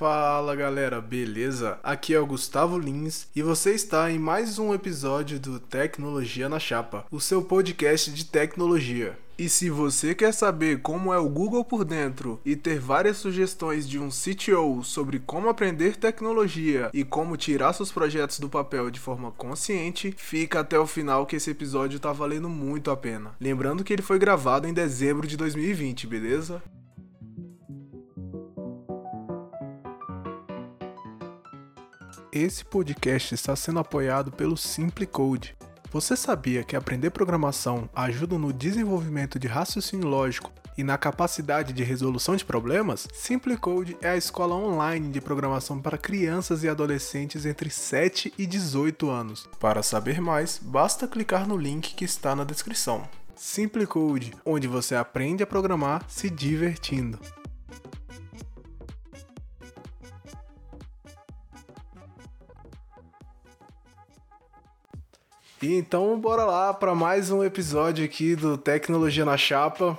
Fala galera, beleza? Aqui é o Gustavo Lins e você está em mais um episódio do Tecnologia na Chapa, o seu podcast de tecnologia. E se você quer saber como é o Google por dentro e ter várias sugestões de um CTO sobre como aprender tecnologia e como tirar seus projetos do papel de forma consciente, fica até o final que esse episódio tá valendo muito a pena. Lembrando que ele foi gravado em dezembro de 2020, beleza? Esse podcast está sendo apoiado pelo Simple Code. Você sabia que aprender programação ajuda no desenvolvimento de raciocínio lógico e na capacidade de resolução de problemas? Simple Code é a escola online de programação para crianças e adolescentes entre 7 e 18 anos. Para saber mais, basta clicar no link que está na descrição. Simple Code, onde você aprende a programar se divertindo. E então, bora lá para mais um episódio aqui do Tecnologia na Chapa.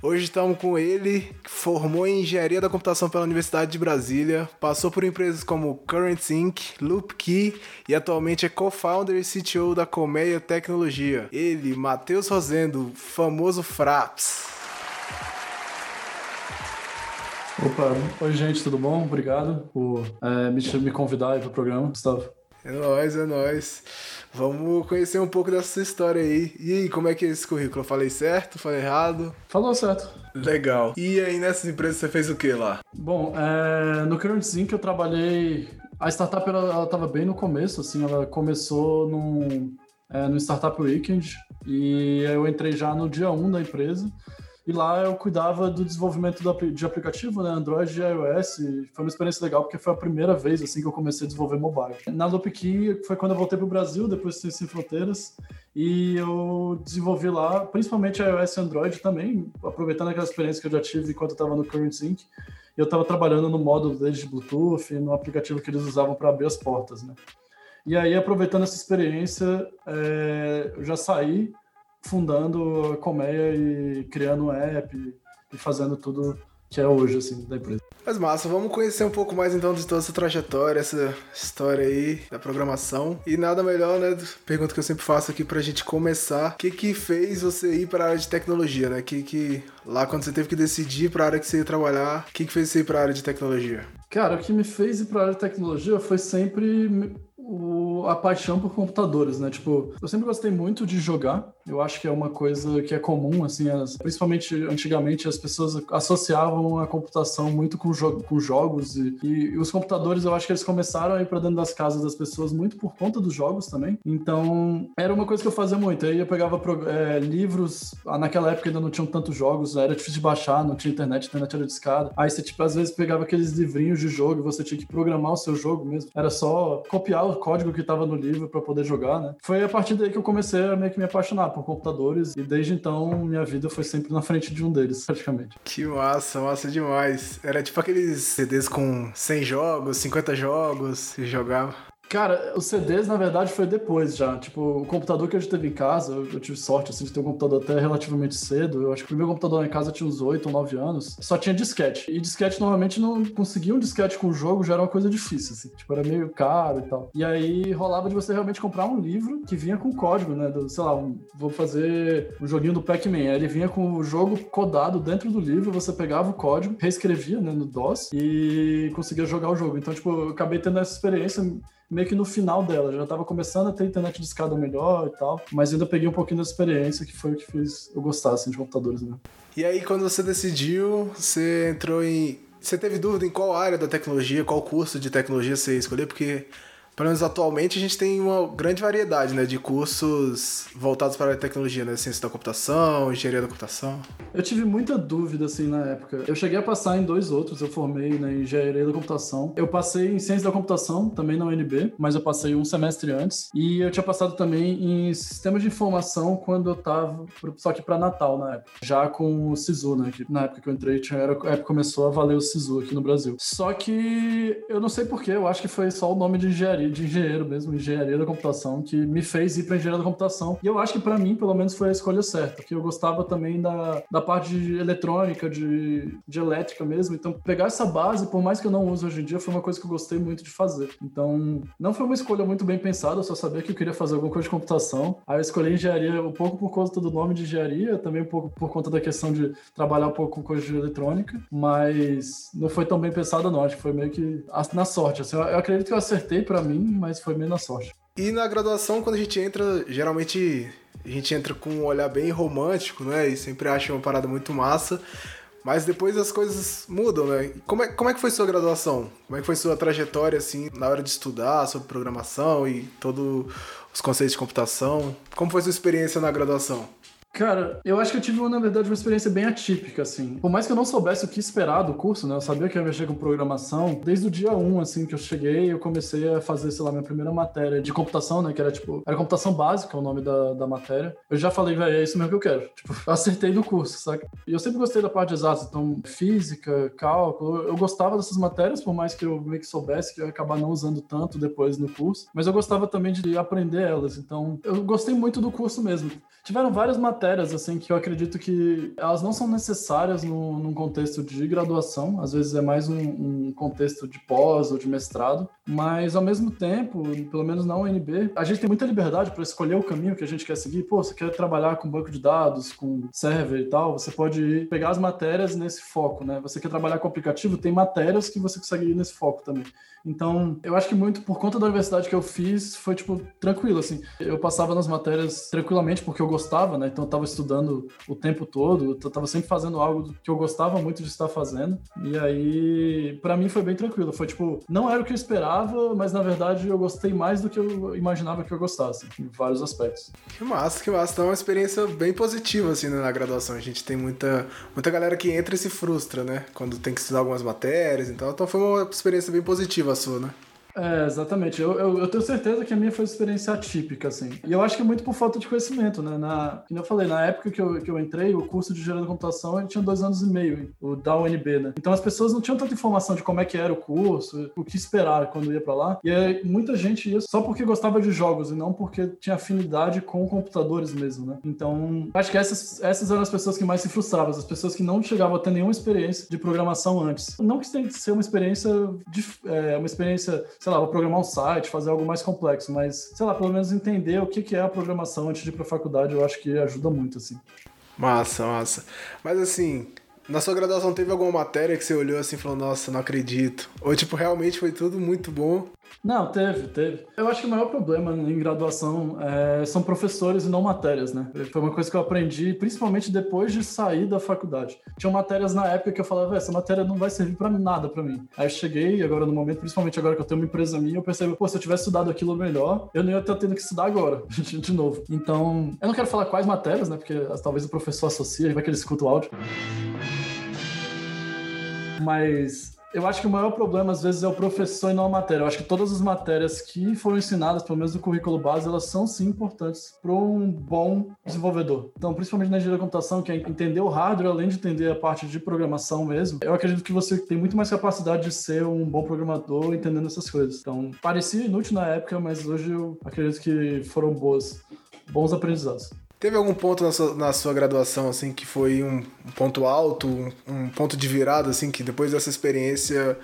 Hoje estamos com ele, que formou em Engenharia da Computação pela Universidade de Brasília, passou por empresas como Current Inc., Loopkey e atualmente é co-founder e CTO da Colmeia Tecnologia. Ele, Matheus Rosendo, famoso Fraps. Opa, oi gente, tudo bom? Obrigado por é, me, me convidar para o programa, Gustavo. É nóis, é nóis. Vamos conhecer um pouco dessa história aí. E aí, como é que é esse currículo? Eu falei certo? Falei errado? Falou certo. Legal. E aí, nessas empresas, você fez o que lá? Bom, é, no Current Zinc eu trabalhei... A startup, ela, estava bem no começo, assim, ela começou num, é, no Startup Weekend e eu entrei já no dia 1 da empresa. E lá eu cuidava do desenvolvimento de aplicativo, né, Android e iOS. Foi uma experiência legal porque foi a primeira vez assim que eu comecei a desenvolver mobile. Na Loopkey foi quando eu voltei para o Brasil, depois de Sem Fronteiras, e eu desenvolvi lá, principalmente iOS e Android também, aproveitando aquela experiência que eu já tive enquanto eu estava no Current Sync. Eu estava trabalhando no módulo deles de Bluetooth, no aplicativo que eles usavam para abrir as portas, né? E aí, aproveitando essa experiência, é, eu já saí fundando a Colmeia e criando um app e fazendo tudo que é hoje, assim, da empresa. Mas massa, vamos conhecer um pouco mais então de toda essa trajetória, essa história aí da programação. E nada melhor, né? Pergunta que eu sempre faço aqui pra gente começar. O que que fez você ir pra área de tecnologia, né? Que que lá quando você teve que decidir pra área que você ia trabalhar, o que que fez você ir pra área de tecnologia? Cara, o que me fez ir pra área de tecnologia foi sempre o, a paixão por computadores, né? Tipo, eu sempre gostei muito de jogar. Eu acho que é uma coisa que é comum, assim, as, principalmente antigamente as pessoas associavam a computação muito com, jo com jogos e, e, os computadores eu acho que eles começaram a ir para dentro das casas das pessoas muito por conta dos jogos também. Então, era uma coisa que eu fazia muito. Aí eu pegava é, livros, ah, naquela época ainda não tinham tantos jogos, era difícil de baixar, não tinha internet, a internet era discada. Aí você, tipo, às vezes pegava aqueles livrinhos de jogo e você tinha que programar o seu jogo mesmo. Era só copiar o código que estava no livro para poder jogar, né? Foi a partir daí que eu comecei a meio que me apaixonar por computadores e desde então minha vida foi sempre na frente de um deles, praticamente. Que massa, massa demais. Era tipo aqueles CDs com 100 jogos, 50 jogos e jogava. Cara, os CDs, na verdade, foi depois já. Tipo, o computador que a gente teve em casa, eu, tive sorte, assim, de ter um computador até relativamente cedo. Eu acho que o primeiro computador lá em casa tinha uns 8 ou 9 anos. Só tinha disquete. E disquete, normalmente, não conseguia um disquete com o jogo, já era uma coisa difícil, assim. Tipo, era meio caro e tal. E aí, rolava de você realmente comprar um livro que vinha com código, né? Do, sei lá, um, vou fazer um joguinho do Pac-Man. Aí ele vinha com o jogo codado dentro do livro, você pegava o código, reescrevia, né, no DOS e conseguia jogar o jogo. Então, tipo, eu acabei tendo essa experiência meio que no final dela. Já estava começando a ter internet de escada melhor e tal, mas ainda peguei um pouquinho da experiência que foi o que fez eu gostar assim, de computadores, né? E aí, quando você decidiu, você entrou em. Você teve dúvida em qual área da tecnologia, qual curso de tecnologia você ia escolher? Porque pelo menos atualmente, a gente tem uma grande variedade né, de cursos voltados para a tecnologia, né? Ciência da computação, engenharia da computação. Eu tive muita dúvida, assim, na época. Eu cheguei a passar em dois outros. Eu formei na engenharia da computação. Eu passei em ciência da computação, também na UNB, mas eu passei um semestre antes. E eu tinha passado também em sistemas de informação quando eu tava, só que para Natal, na época. Já com o SISU, né? Que na época que eu entrei, tinha, era, a época começou a valer o SISU aqui no Brasil. Só que eu não sei porquê, eu acho que foi só o nome de engenharia de engenheiro mesmo, engenharia da computação, que me fez ir para engenharia da computação. E eu acho que para mim, pelo menos, foi a escolha certa, porque eu gostava também da, da parte de eletrônica, de, de elétrica mesmo. Então, pegar essa base, por mais que eu não use hoje em dia, foi uma coisa que eu gostei muito de fazer. Então, não foi uma escolha muito bem pensada, eu só sabia que eu queria fazer alguma coisa de computação. Aí eu escolhi engenharia um pouco por conta do nome de engenharia, também um pouco por conta da questão de trabalhar um pouco com coisa de eletrônica, mas não foi tão bem pensada não, acho que foi meio que na sorte. Assim, eu acredito que eu acertei para mim, mas foi meio na sorte. E na graduação, quando a gente entra, geralmente a gente entra com um olhar bem romântico, né? E sempre acha uma parada muito massa. Mas depois as coisas mudam, né? Como é, como é que foi sua graduação? Como é que foi sua trajetória, assim, na hora de estudar sobre programação e todos os conceitos de computação? Como foi sua experiência na graduação? Cara, eu acho que eu tive, na verdade, uma experiência bem atípica, assim. Por mais que eu não soubesse o que esperar do curso, né? Eu sabia que ia mexer com programação. Desde o dia 1, assim, que eu cheguei, eu comecei a fazer, sei lá, minha primeira matéria de computação, né? Que era, tipo, era computação básica, o nome da, da matéria. Eu já falei, velho, é isso mesmo que eu quero. Tipo, eu acertei no curso, saca? E eu sempre gostei da parte de exatas, então, física, cálculo. Eu gostava dessas matérias, por mais que eu meio que soubesse que eu ia acabar não usando tanto depois no curso. Mas eu gostava também de aprender elas. Então, eu gostei muito do curso mesmo. Tiveram várias matérias, assim, que eu acredito que elas não são necessárias no, num contexto de graduação, às vezes é mais um, um, contexto de pós ou de mestrado, mas ao mesmo tempo, pelo menos na UNB, a gente tem muita liberdade para escolher o caminho que a gente quer seguir. Pô, você quer trabalhar com banco de dados, com server e tal, você pode pegar as matérias nesse foco, né? Você quer trabalhar com aplicativo, tem matérias que você consegue ir nesse foco também. Então, eu acho que muito por conta da universidade que eu fiz, foi, tipo, tranquilo, assim. Eu passava nas matérias tranquilamente porque eu gostava, né? Então, eu tava estudando o tempo todo, eu tava sempre fazendo algo que eu gostava muito de estar fazendo. E aí, para mim, foi bem tranquilo. Foi, tipo, não era o que eu esperava, mas, na verdade, eu gostei mais do que eu imaginava que eu gostasse, em vários aspectos. Que massa, que massa. Então, é uma experiência bem positiva, assim, né, na graduação. A gente tem muita, muita galera que entra e se frustra, né? Quando tem que estudar algumas matérias, então, então foi uma experiência bem positiva sua, né? É, exatamente. Eu, eu, eu, tenho certeza que a minha foi uma experiência atípica, assim. E eu acho que é muito por falta de conhecimento, né? Na, como eu falei, na época que eu, que eu entrei, o curso de engenharia da computação ele tinha dois anos e meio, o da UNB, né? Então as pessoas não tinham tanta informação de como é que era o curso, o que esperar quando ia para lá. E aí, muita gente ia só porque gostava de jogos e não porque tinha afinidade com computadores mesmo, né? Então, acho que essas, essas eram as pessoas que mais se frustravam, as pessoas que não chegavam a ter nenhuma experiência de programação antes. Não que tenha que ser uma experiência, de, é, uma experiência sei lá, vou programar um site, fazer algo mais complexo, mas, sei lá, pelo menos entender o que é a programação antes de ir pra faculdade, eu acho que ajuda muito, assim. Massa, massa. Mas assim, na sua graduação teve alguma matéria que você olhou assim e falou, nossa, não acredito? Ou tipo, realmente foi tudo muito bom não, teve, teve. Eu acho que o maior problema em graduação é, são professores e não matérias, né? Foi uma coisa que eu aprendi, principalmente depois de sair da faculdade. Tinha matérias na época que eu falava, essa matéria não vai servir para nada para mim. Aí eu cheguei, agora no momento, principalmente agora que eu tenho uma empresa minha, eu percebo, pô, se eu tivesse estudado aquilo melhor, eu não ia estar tendo que estudar agora, de novo. Então, eu não quero falar quais matérias, né? Porque talvez o professor associe, vai que ele escuta o áudio. Mas eu acho que o maior problema, às vezes, é o professor e não a matéria. Eu acho que todas as matérias que foram ensinadas, pelo menos no currículo base, elas são sim importantes para um bom desenvolvedor. Então, principalmente na engenharia da computação, que é entender o hardware, além de entender a parte de programação mesmo, eu acredito que você tem muito mais capacidade de ser um bom programador entendendo essas coisas. Então, parecia inútil na época, mas hoje eu acredito que foram boas, bons aprendizados. Teve algum ponto na sua, na sua graduação, assim, que foi um, ponto alto, um, um, ponto de virada, assim, que depois dessa experiência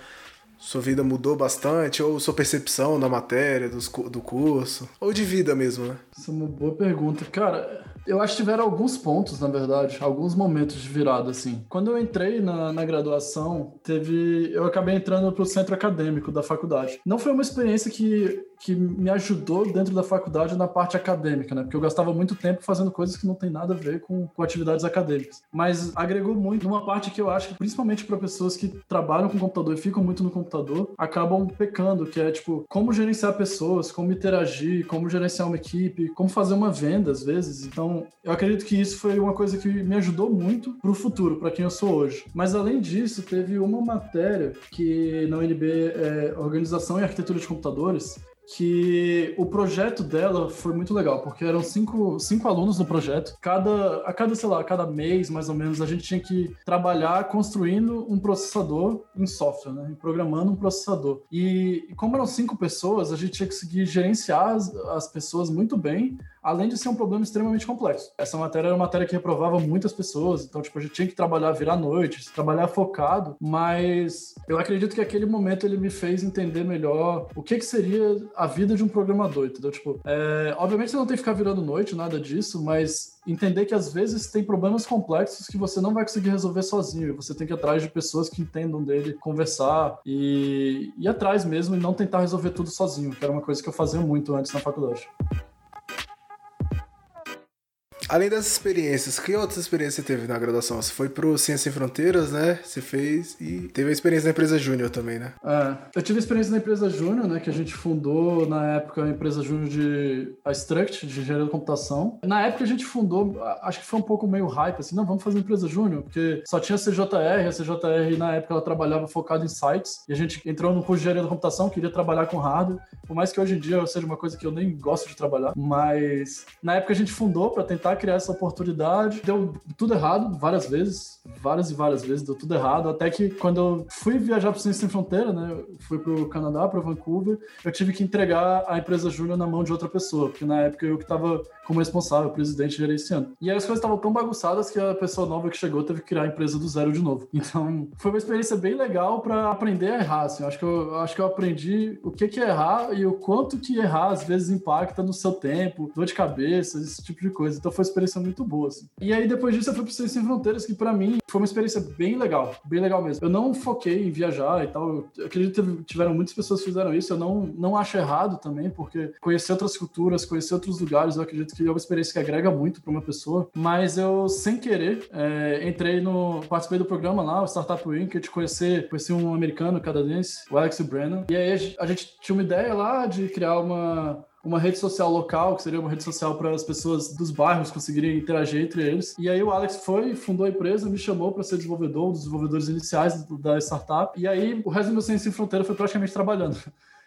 sua vida mudou bastante? Ou sua percepção da matéria, dos, do curso? Ou de vida mesmo, né? Isso é uma boa pergunta. Cara, eu acho que tiveram alguns pontos, na verdade, alguns momentos de virada, assim. Quando eu entrei na, na graduação, teve. Eu acabei entrando para o centro acadêmico da faculdade. Não foi uma experiência que, que me ajudou dentro da faculdade na parte acadêmica, né? Porque eu gastava muito tempo fazendo coisas que não tem nada a ver com, com atividades acadêmicas. Mas agregou muito numa parte que eu acho que, principalmente para pessoas que trabalham com computador e ficam muito no computador, acabam pecando, que é tipo, como gerenciar pessoas, como interagir, como gerenciar uma equipe, como fazer uma venda às vezes. Então, eu acredito que isso foi uma coisa que me ajudou muito para o futuro, para quem eu sou hoje. Mas além disso, teve uma matéria que na UNB é Organização e Arquitetura de Computadores, que o projeto dela foi muito legal, porque eram cinco, cinco alunos no projeto. Cada, a cada, sei lá, a cada mês, mais ou menos, a gente tinha que trabalhar construindo um processador em software, né? Programando um processador. E, e como eram cinco pessoas, a gente tinha que conseguir gerenciar as, as pessoas muito bem além de ser um problema extremamente complexo. Essa matéria era uma matéria que reprovava muitas pessoas, então, tipo, a gente tinha que trabalhar, virar noite, trabalhar focado, mas eu acredito que aquele momento ele me fez entender melhor o que, que seria a vida de um programador, entendeu? Tipo, é, obviamente você não tem que ficar virando noite, nada disso, mas entender que às vezes tem problemas complexos que você não vai conseguir resolver sozinho, você tem que ir atrás de pessoas que entendam dele, conversar e ir atrás mesmo e não tentar resolver tudo sozinho, que era uma coisa que eu fazia muito antes na faculdade. Além dessas experiências, que outras experiências você teve na graduação? Você foi pro Ciência Sem Fronteiras, né? Você fez e teve a experiência na empresa Júnior também, né? É, eu tive a experiência na empresa Júnior, né? Que a gente fundou na época a empresa Júnior de a Struct, de engenharia da computação. Na época a gente fundou, acho que foi um pouco meio hype, assim, não, vamos fazer empresa Júnior, porque só tinha CJR, a CJR na época ela trabalhava focado em sites, e a gente entrou no curso de engenharia da computação, queria trabalhar com hardware, por mais que hoje em dia seja uma coisa que eu nem gosto de trabalhar, mas na época a gente fundou para tentar criar essa oportunidade. Deu tudo errado várias vezes, várias e várias vezes deu tudo errado. Até que quando eu fui viajar para Ciência Sem Fronteira, né, fui para o Canadá, para Vancouver, eu tive que entregar a empresa Júnior na mão de outra pessoa, porque na época eu que estava como responsável, presidente gerenciando. E aí as coisas estavam tão bagunçadas que a pessoa nova que chegou teve que criar a empresa do zero de novo. Então, foi uma experiência bem legal para aprender a errar. Assim. Acho, que eu, acho que eu aprendi o que, que é errar e o quanto que errar às vezes impacta no seu tempo, dor de cabeça, esse tipo de coisa. Então, foi experiência muito boa, assim. E aí, depois disso, eu fui pro Ciência Sem Fronteiras, que para mim foi uma experiência bem legal, bem legal mesmo. Eu não foquei em viajar e tal. Eu acredito que tiveram muitas pessoas que fizeram isso. Eu não, não acho errado também, porque conhecer outras culturas, conhecer outros lugares, eu acredito que é uma experiência que agrega muito para uma pessoa. Mas eu, sem querer, é, entrei no. Participei do programa lá, o Startup Week, de conhecer, conheci um americano canadense, o Alex Brennan. E aí a gente tinha uma ideia lá de criar uma uma rede social local, que seria uma rede social para as pessoas dos bairros conseguirem interagir entre eles. E aí o Alex foi, fundou a empresa, me chamou para ser desenvolvedor, um dos desenvolvedores iniciais da startup. E aí o resto do meu Sem Fronteira foi praticamente trabalhando.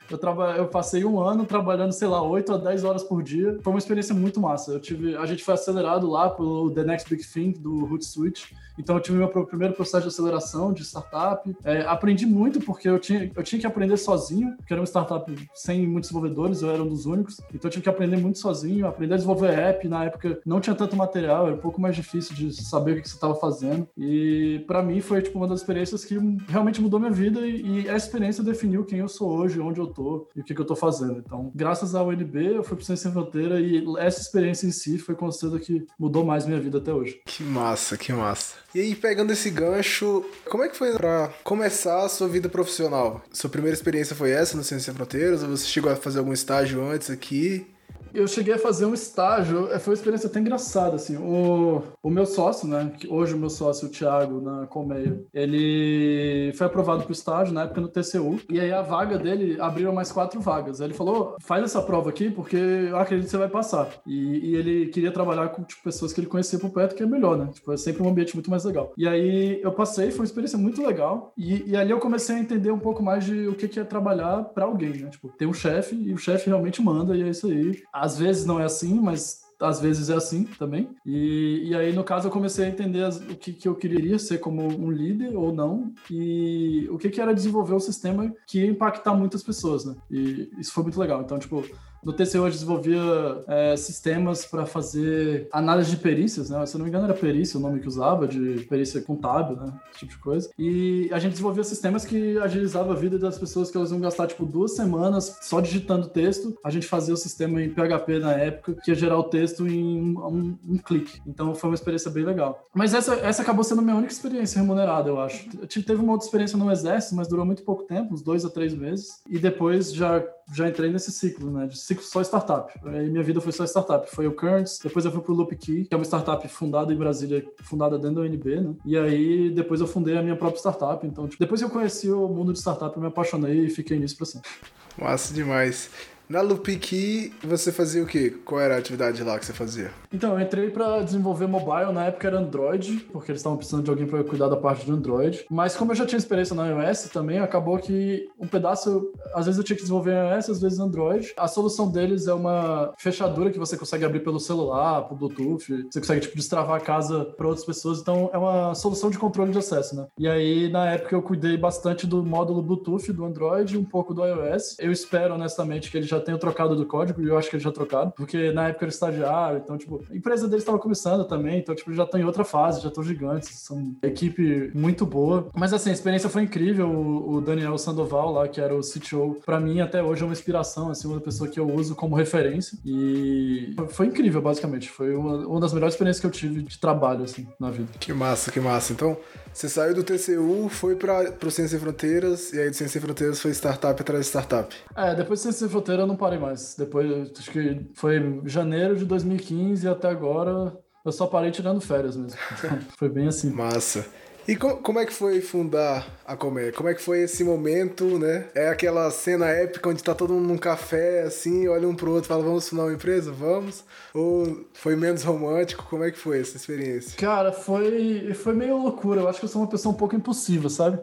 Eu, traba... eu passei um ano trabalhando, sei lá, 8 a 10 horas por dia. Foi uma experiência muito massa. Eu tive... A gente foi acelerado lá pelo The Next Big Thing do Hootsuite. Então eu tive meu primeiro processo de aceleração de startup. É, aprendi muito porque eu tinha, eu tinha que aprender sozinho, porque era uma startup sem muitos desenvolvedores, eu era um dos únicos. Então eu tive que aprender muito sozinho, aprender a desenvolver app. Na época não tinha tanto material, era um pouco mais difícil de saber o que você estava fazendo. E para mim foi tipo uma das experiências que realmente mudou minha vida e, e essa experiência definiu quem eu sou hoje, onde eu tô e o que, que eu tô fazendo. Então, graças ao UNB, eu fui pro Ciência Sem Fronteira e essa experiência em si foi com que mudou mais minha vida até hoje. Que massa, que massa. E aí, pegando esse gancho, como é que foi para começar a sua vida profissional? Sua primeira experiência foi essa no Ciência Sem Fronteiras? Ou você chegou a fazer algum estágio antes aqui? Eu cheguei a fazer um estágio, é, foi uma experiência até engraçada, assim, o, o meu sócio, né, que hoje o meu sócio, o Thiago, na Colmeia, ele foi aprovado para o estágio, na época no TCU, e aí a vaga dele, abriram mais quatro vagas, aí ele falou, faz essa prova aqui, porque eu acredito que você vai passar, e, e ele queria trabalhar com, tipo, pessoas que ele conhecia por perto, que é melhor, né, tipo, é sempre um ambiente muito mais legal. E aí eu passei, foi uma experiência muito legal, e, e ali eu comecei a entender um pouco mais de o que, que é trabalhar para alguém, né, tipo, tem um chefe, e o chefe realmente manda, e é isso aí. Às vezes não é assim, mas às vezes é assim também. E, e aí, no caso, eu comecei a entender as, o que, que eu queria ser como um líder ou não, e o que, que era desenvolver um sistema que ia impactar muitas pessoas, né? E isso foi muito legal. Então, tipo, no TCU eu desenvolvia é, sistemas para fazer análise de perícias, né? Se eu não me engano era perícia o nome que usava, de perícia contábil, né? Esse tipo de coisa. E a gente desenvolvia sistemas que agilizavam a vida das pessoas que elas iam gastar, tipo, duas semanas só digitando texto. A gente fazia o sistema em PHP na época, que ia gerar o texto em um, um clique. Então foi uma experiência bem legal. Mas essa, essa acabou sendo a minha única experiência remunerada, eu acho. Eu tive uma outra experiência no Exército, mas durou muito pouco tempo, uns dois a três meses. E depois já já entrei nesse ciclo, né? De ciclo só startup. Aí minha vida foi só startup. Foi o Currents, depois eu fui pro Loopkey, que é uma startup fundada em Brasília, fundada dentro da UNB, né? E aí depois eu fundei a minha própria startup. Então, tipo, depois que eu conheci o mundo de startup, eu me apaixonei e fiquei nisso pra sempre. Massa demais. Na Lupiki, você fazia o quê? Qual era a atividade lá que você fazia? Então, eu entrei para desenvolver mobile, na época era Android, porque eles estavam precisando de alguém para cuidar da parte de Android. Mas como eu já tinha experiência na iOS também, acabou que um pedaço, às vezes eu tinha que desenvolver iOS, às vezes Android. A solução deles é uma fechadura que você consegue abrir pelo celular, pro Bluetooth, você consegue tipo destravar a casa para outras pessoas, então é uma solução de controle de acesso, né? E aí na época eu cuidei bastante do módulo Bluetooth do Android, um pouco do iOS. Eu espero honestamente que eles já tenham trocado do código e eu acho que eles já trocaram, porque na época era estagiário, então tipo, a empresa deles estava começando também, então tipo, já estão em outra fase, já estão gigantes, são equipe muito boa. Mas assim, a experiência foi incrível. O, Daniel Sandoval lá, que era o CTO, para mim até hoje é uma inspiração, assim, uma pessoa que eu uso como referência e foi incrível, basicamente. Foi uma, uma das melhores experiências que eu tive de trabalho, assim, na vida. Que massa, que massa. Então, você saiu do TCU, foi para o Ciência Sem Fronteiras, e aí do Ciência Sem Fronteiras foi startup atrás de startup. É, depois do Ciência Sem Fronteiras eu não parei mais. Depois, acho que foi janeiro de 2015 e até agora eu só parei tirando férias mesmo. foi bem assim. Massa. E co como é que foi fundar a Comé? Como é que foi esse momento, né? É aquela cena épica onde tá todo mundo num café, assim, olha um pro outro e fala, vamos fundar uma empresa? Vamos? Ou foi menos romântico? Como é que foi essa experiência? Cara, foi, foi meio loucura. Eu acho que eu sou uma pessoa um pouco impulsiva, sabe?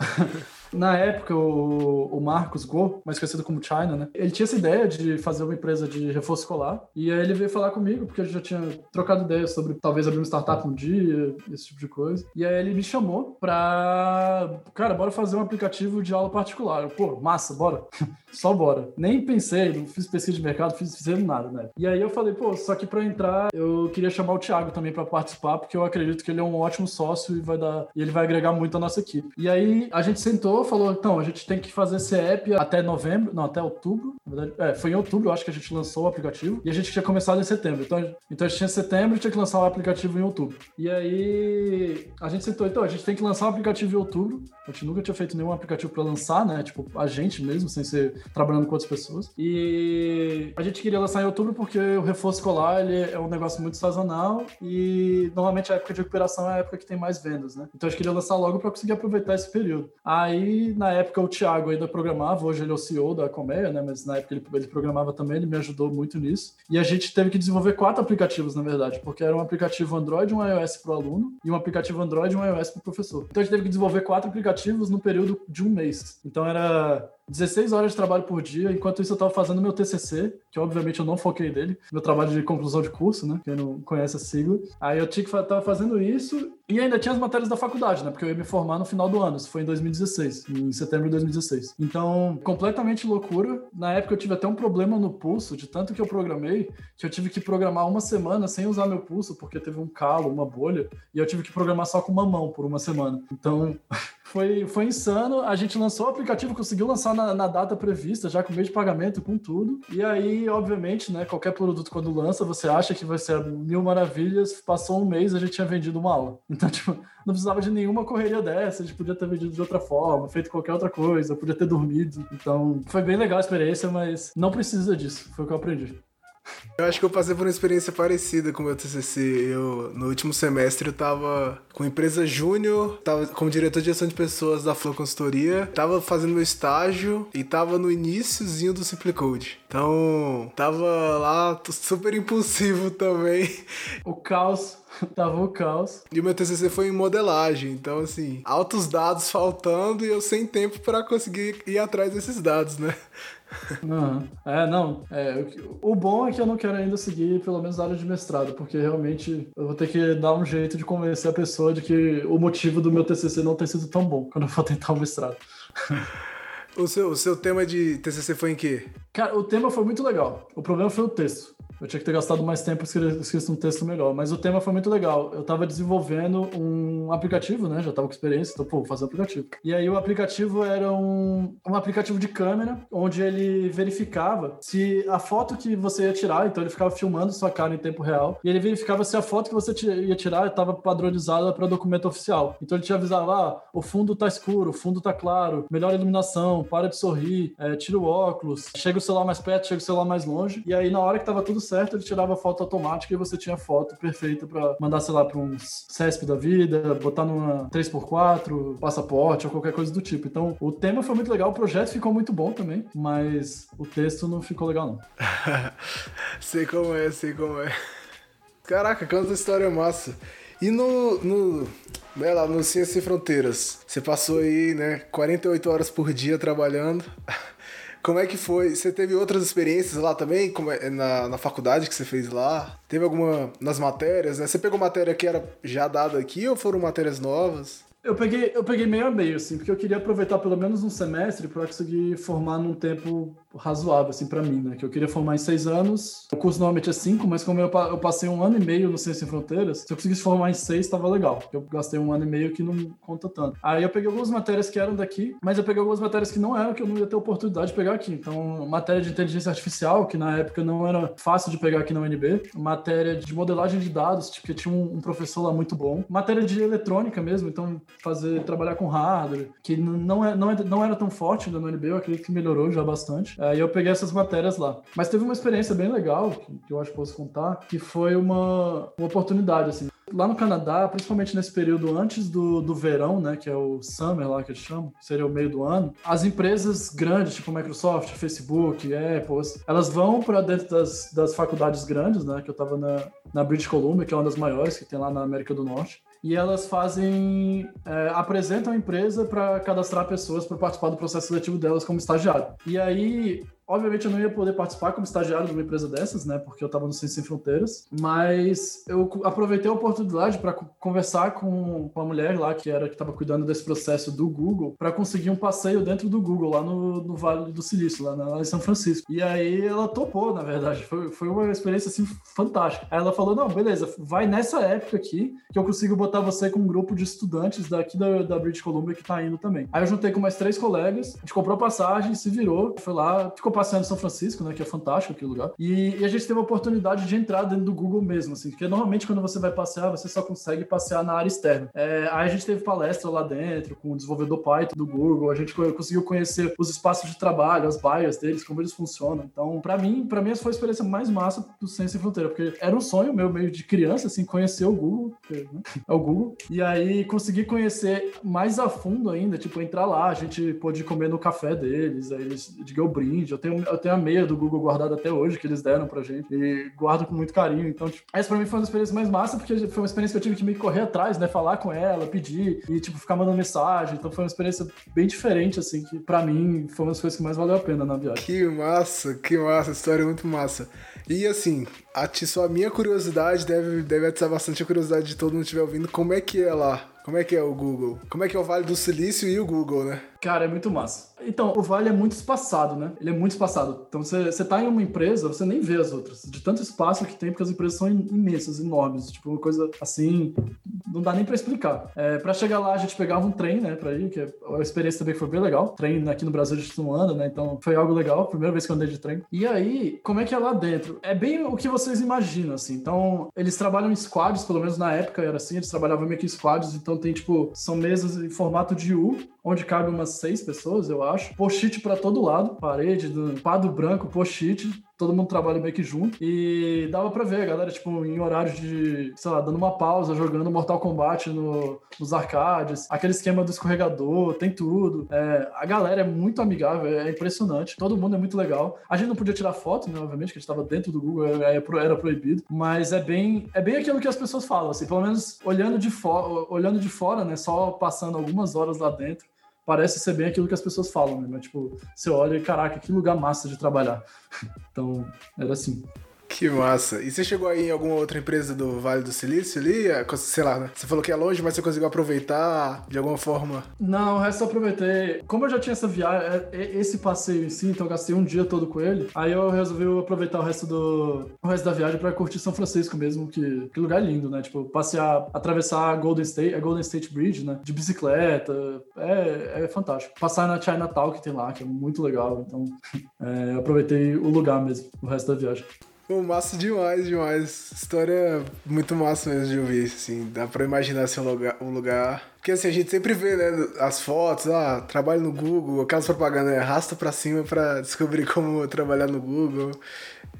Na época, o, o Marcos Go, mais conhecido como China, né? Ele tinha essa ideia de fazer uma empresa de reforço escolar. E aí ele veio falar comigo, porque a gente já tinha trocado ideias sobre talvez abrir uma startup um dia, esse tipo de coisa. E aí ele me chamou pra. Cara, bora fazer um aplicativo de aula particular. Eu, Pô, massa, bora. Só bora. Nem pensei, não fiz pesquisa de mercado, fiz, fiz nada, né? E aí eu falei, pô, só que pra entrar eu queria chamar o Thiago também pra participar, porque eu acredito que ele é um ótimo sócio e vai dar. E ele vai agregar muito a nossa equipe. E aí a gente sentou falou, então, a gente tem que fazer app até novembro, não, até outubro. Na verdade, é, foi em outubro, eu acho que a gente lançou o aplicativo. E a gente tinha começado em setembro. Então, então a gente tinha setembro e tinha que lançar o aplicativo em outubro. E aí a gente sentou, então, a gente tem que lançar o aplicativo em outubro. A gente nunca tinha feito nenhum aplicativo para lançar, né? Tipo, a gente mesmo, sem ser trabalhando com outras pessoas. E a gente queria lançar em outubro porque o reforço escolar ele é um negócio muito sazonal e normalmente a época de recuperação é a época que tem mais vendas, né? Então a gente queria lançar logo para conseguir aproveitar esse período. Aí, na época, o Thiago ainda programava, hoje ele é o CEO da Coméia, né? Mas na época ele, ele programava também, ele me ajudou muito nisso. E a gente teve que desenvolver quatro aplicativos, na verdade, porque era um aplicativo Android, um iOS para o aluno e um aplicativo Android e um iOS para o professor. Então a gente teve que desenvolver quatro aplicativos no período de um mês. Então era 16 horas de trabalho por dia, enquanto isso eu estava fazendo meu TCC, que obviamente eu não foquei dele, meu trabalho de conclusão de curso, né? Quem não conhece a sigla. Aí eu tinha que estar fazendo isso e ainda tinha as matérias da faculdade, né? Porque eu ia me formar no final do ano, isso foi em 2016, em setembro de 2016. Então, completamente loucura. Na época eu tive até um problema no pulso, de tanto que eu programei, que eu tive que programar uma semana sem usar meu pulso, porque teve um calo, uma bolha, e eu tive que programar só com uma mão por uma semana. Então. foi, foi insano. A gente lançou o aplicativo, conseguiu lançar na, na, data prevista, já com meio de pagamento, com tudo. E aí, obviamente, né, qualquer produto quando lança, você acha que vai ser mil maravilhas. Passou um mês, a gente tinha vendido uma aula. Então, tipo, não precisava de nenhuma correria dessa, a gente podia ter vendido de outra forma, feito qualquer outra coisa, podia ter dormido. Então, foi bem legal a experiência, mas não precisa disso. Foi o que eu aprendi. Eu acho que eu passei por uma experiência parecida com o meu TCC. Eu, no último semestre, eu tava com empresa júnior, tava como diretor de gestão de pessoas da Flow Consultoria, tava fazendo meu estágio e tava no iníciozinho do Simple Code. Então, tava lá super impulsivo também. O caos Tava o caos. E o meu TCC foi em modelagem, então assim, altos dados faltando e eu sem tempo para conseguir ir atrás desses dados, né? Uhum. É, não. É, o bom é que eu não quero ainda seguir pelo menos a área de mestrado, porque realmente eu vou ter que dar um jeito de convencer a pessoa de que o motivo do meu TCC não tem sido tão bom quando eu for tentar o mestrado. O seu, o seu tema de TCC foi em quê? Cara, o tema foi muito legal. O problema foi o texto. Eu tinha que ter gastado mais tempo escrito um texto melhor. Mas o tema foi muito legal. Eu estava desenvolvendo um aplicativo, né? Já estava com experiência, então, pô, vou fazer um aplicativo. E aí o aplicativo era um, um aplicativo de câmera, onde ele verificava se a foto que você ia tirar, então ele ficava filmando sua cara em tempo real, e ele verificava se a foto que você ia tirar estava padronizada para documento oficial. Então ele te avisava, ah, o fundo tá escuro, o fundo tá claro, melhor iluminação, para de sorrir, é, tira o óculos, chega o celular mais perto, chega o celular mais longe. E aí na hora que tava tudo certo, certo, ele tirava foto automática e você tinha foto perfeita para mandar, sei lá, para um CESP da vida, botar numa 3x4, passaporte ou qualquer coisa do tipo. Então, o tema foi muito legal, o projeto ficou muito bom também, mas o texto não ficou legal, não. sei como é, sei como é. Caraca, quanta história massa. E no, no, né, lá no Ciência Sem Fronteiras, você passou aí, né, 48 horas por dia trabalhando. Como é que foi? Você teve outras experiências lá também, como é, na, na faculdade que você fez lá? Teve alguma nas matérias, né? Você pegou matéria que era já dada aqui ou foram matérias novas? Eu peguei, eu peguei meio a meio, assim, porque eu queria aproveitar pelo menos um semestre para conseguir formar num tempo razoável, assim, para mim, né? Que eu queria formar em seis anos. O curso normalmente é cinco, mas como eu, eu passei um ano e meio no Ciência Sem Fronteiras, se eu conseguisse formar em seis, tava legal. Eu gastei um ano e meio que não conta tanto. Aí eu peguei algumas matérias que eram daqui, mas eu peguei algumas matérias que não eram, que eu não ia ter oportunidade de pegar aqui. Então, matéria de inteligência artificial, que na época não era fácil de pegar aqui na UNB. Matéria de modelagem de dados, porque tinha um, um professor lá muito bom. Matéria de eletrônica mesmo, então fazer, trabalhar com hardware, que não, é, não, é, não era tão forte ainda no UNB, eu acredito que melhorou já bastante. Aí eu peguei essas matérias lá. Mas teve uma experiência bem legal, que eu acho que posso contar, que foi uma, uma oportunidade, assim. Lá no Canadá, principalmente nesse período antes do, do verão, né, que é o summer lá que eles chamam, seria o meio do ano, as empresas grandes, tipo Microsoft, Facebook, Apple, elas vão para dentro das, das faculdades grandes, né, que eu estava na, na British Columbia, que é uma das maiores que tem lá na América do Norte, e elas fazem é, apresentam a empresa para cadastrar pessoas para participar do processo seletivo delas como estagiário. E aí Obviamente eu não ia poder participar como estagiário de uma empresa dessas, né? Porque eu estava no Ciência Sem Fronteiras. Mas eu aproveitei a oportunidade para conversar com, com a mulher lá que era que estava cuidando desse processo do Google para conseguir um passeio dentro do Google lá no, no Vale do Silício, lá, na, lá em São Francisco. E aí ela topou, na verdade. Foi, foi uma experiência assim fantástica. Aí ela falou: não, beleza, vai nessa época aqui que eu consigo botar você com um grupo de estudantes daqui da, da British Columbia que tá indo também. Aí eu juntei com mais três colegas, a gente comprou passagem, se virou, foi lá, ficou passeando em São Francisco, né? Que é fantástico aquele lugar. E, e, a gente teve a oportunidade de entrar dentro do Google mesmo, assim, porque normalmente quando você vai passear, você só consegue passear na área externa. É, aí a gente teve palestra lá dentro com o desenvolvedor Python do Google, a gente conseguiu conhecer os espaços de trabalho, as baias deles, como eles funcionam. Então, para mim, para mim essa foi a experiência mais massa do Ciência Sem Fronteira, porque era um sonho meu meio de criança, assim, conhecer o Google, porque, né, é o Google, e aí conseguir conhecer mais a fundo ainda, tipo, entrar lá, a gente pôde comer no café deles, aí eles, eu brinde, eu tenho, eu tenho a meia do Google guardada até hoje, que eles deram pra gente, e guardo com muito carinho. Então, tipo, essa pra mim foi uma experiência mais massa, porque foi uma experiência que eu tive que meio correr atrás, né? Falar com ela, pedir, e, tipo, ficar mandando mensagem. Então foi uma experiência bem diferente, assim, que pra mim foi uma das coisas que mais valeu a pena na viagem. Que massa, que massa, história muito massa. E assim, atiçou a minha curiosidade, deve, deve atiçar bastante a curiosidade de todo mundo que estiver ouvindo, como é que é lá? Como é que é o Google? Como é que é o Vale do Silício e o Google, né? Cara, é muito massa. Então, o Vale é muito espaçado, né? Ele é muito espaçado. Então, você, tá em uma empresa, você nem vê as outras. De tanto espaço que tem, porque as empresas são imensas, enormes. Tipo, uma coisa assim, não dá nem para explicar. É, para chegar lá, a gente pegava um trem, né, pra ir, que a experiência também foi bem legal. Trem aqui no Brasil a gente não anda, né? Então, foi algo legal. Primeira vez que eu andei de trem. E aí, como é que é lá dentro? É bem o que vocês imaginam, assim. Então, eles trabalham em squads, pelo menos na época era assim, eles trabalhavam meio que em squads. Então, tem, tipo, são mesas em formato de U, onde cabe umas seis pessoas, eu acho. Post-it pra todo lado, parede, do quadro branco, post-it, todo mundo trabalha meio que junto. E dava pra ver a galera, tipo, em horários de, sei lá, dando uma pausa, jogando Mortal Kombat no, nos arcades, aquele esquema do escorregador, tem tudo. É, a galera é muito amigável, é impressionante. Todo mundo é muito legal. A gente não podia tirar foto, né, obviamente, que a gente tava dentro do Google, era proibido. Mas é bem, é bem aquilo que as pessoas falam, assim, pelo menos olhando de fora, olhando de fora, né, só passando algumas horas lá dentro parece ser bem aquilo que as pessoas falam, né? Mas, tipo, você olha e, caraca, que lugar massa de trabalhar. então, era assim. Que massa. E você chegou aí em alguma outra empresa do Vale do Silício ali? É, sei lá, né? Você falou que é longe, mas você conseguiu aproveitar de alguma forma? Não, o resto eu aproveitei. Como eu já tinha essa viagem, é, é, esse passeio em si, então eu gastei um dia todo com ele, aí eu resolvi aproveitar o resto do o resto da viagem para curtir São Francisco mesmo, que, que lugar lindo, né? Tipo, passear, atravessar a Golden State, a Golden State Bridge, né? De bicicleta, é, é fantástico. Passar na Chinatown que tem lá, que é muito legal, então é, aproveitei o lugar mesmo, o resto da viagem. Pô, massa demais, demais. História muito massa mesmo de ouvir, assim. Dá pra imaginar assim, um lugar, um lugar Porque assim, a gente sempre vê, né, as fotos, ah, trabalho no Google, aquelas propagandas, né, arrasta pra cima pra descobrir como trabalhar no Google.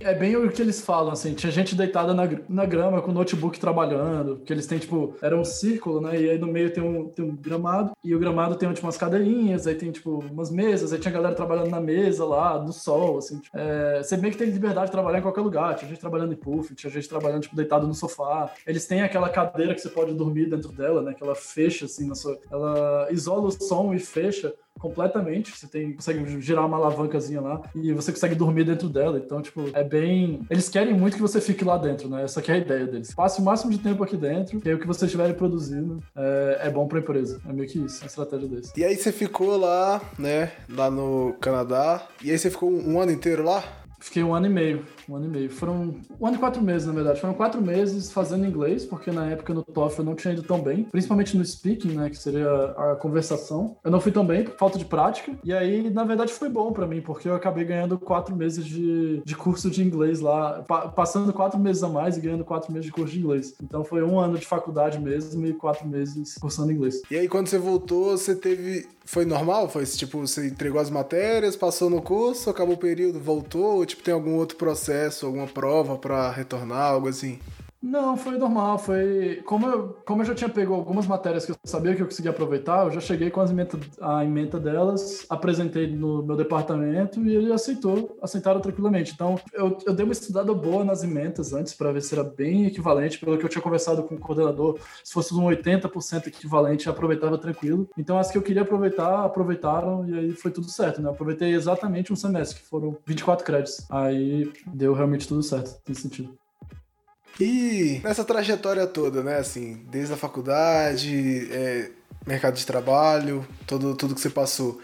É bem o que eles falam, assim, tinha gente deitada na, na grama com notebook trabalhando, que eles têm, tipo, era um círculo, né, e aí no meio tem um, tem um gramado, e o gramado tem, tipo, umas cadeirinhas, aí tem, tipo, umas mesas, aí tinha galera trabalhando na mesa lá, no sol, assim, tipo, é, você meio que tem liberdade de trabalhar em qualquer lugar, tinha gente trabalhando em puff, tinha gente trabalhando, tipo, deitado no sofá, eles têm aquela cadeira que você pode dormir dentro dela, né, que ela fecha, assim, na sua, ela isola o som e fecha, completamente. Você tem, consegue girar uma alavancazinha lá e você consegue dormir dentro dela. Então, tipo, é bem. Eles querem muito que você fique lá dentro, né? Essa é a ideia deles. Passe o máximo de tempo aqui dentro, que aí o que vocês estiverem produzindo é, é bom pra empresa. É meio que isso, a estratégia deles. E aí você ficou lá, né? Lá no Canadá. E aí você ficou um ano inteiro lá? Fiquei um ano e meio. Um ano e meio. Foram um ano e quatro meses, na verdade. Foram quatro meses fazendo inglês, porque na época no TOEFL eu não tinha ido tão bem, principalmente no speaking, né, que seria a conversação. Eu não fui tão bem por falta de prática. E aí, na verdade, foi bom para mim, porque eu acabei ganhando quatro meses de, de curso de inglês lá, pa passando quatro meses a mais e ganhando quatro meses de curso de inglês. Então foi um ano de faculdade mesmo e quatro meses cursando inglês. E aí, quando você voltou, você teve. Foi normal? Foi tipo, você entregou as matérias, passou no curso, acabou o período, voltou? Ou tipo, tem algum outro processo, alguma prova para retornar, algo assim? Não, foi normal. Foi como eu, como eu já tinha pego algumas matérias que eu sabia que eu conseguia aproveitar, eu já cheguei com as ementa, a emenda delas, apresentei no meu departamento e ele aceitou, aceitaram tranquilamente. Então, eu, eu dei uma estudada boa nas emendas antes para ver se era bem equivalente, pelo que eu tinha conversado com o coordenador, se fosse um 80% equivalente, aproveitava tranquilo. Então, as que eu queria aproveitar, aproveitaram e aí foi tudo certo, né? Eu aproveitei exatamente um semestre, que foram 24 créditos. Aí deu realmente tudo certo nesse sentido. E nessa trajetória toda, né, assim, desde a faculdade, é, mercado de trabalho, todo, tudo que você passou,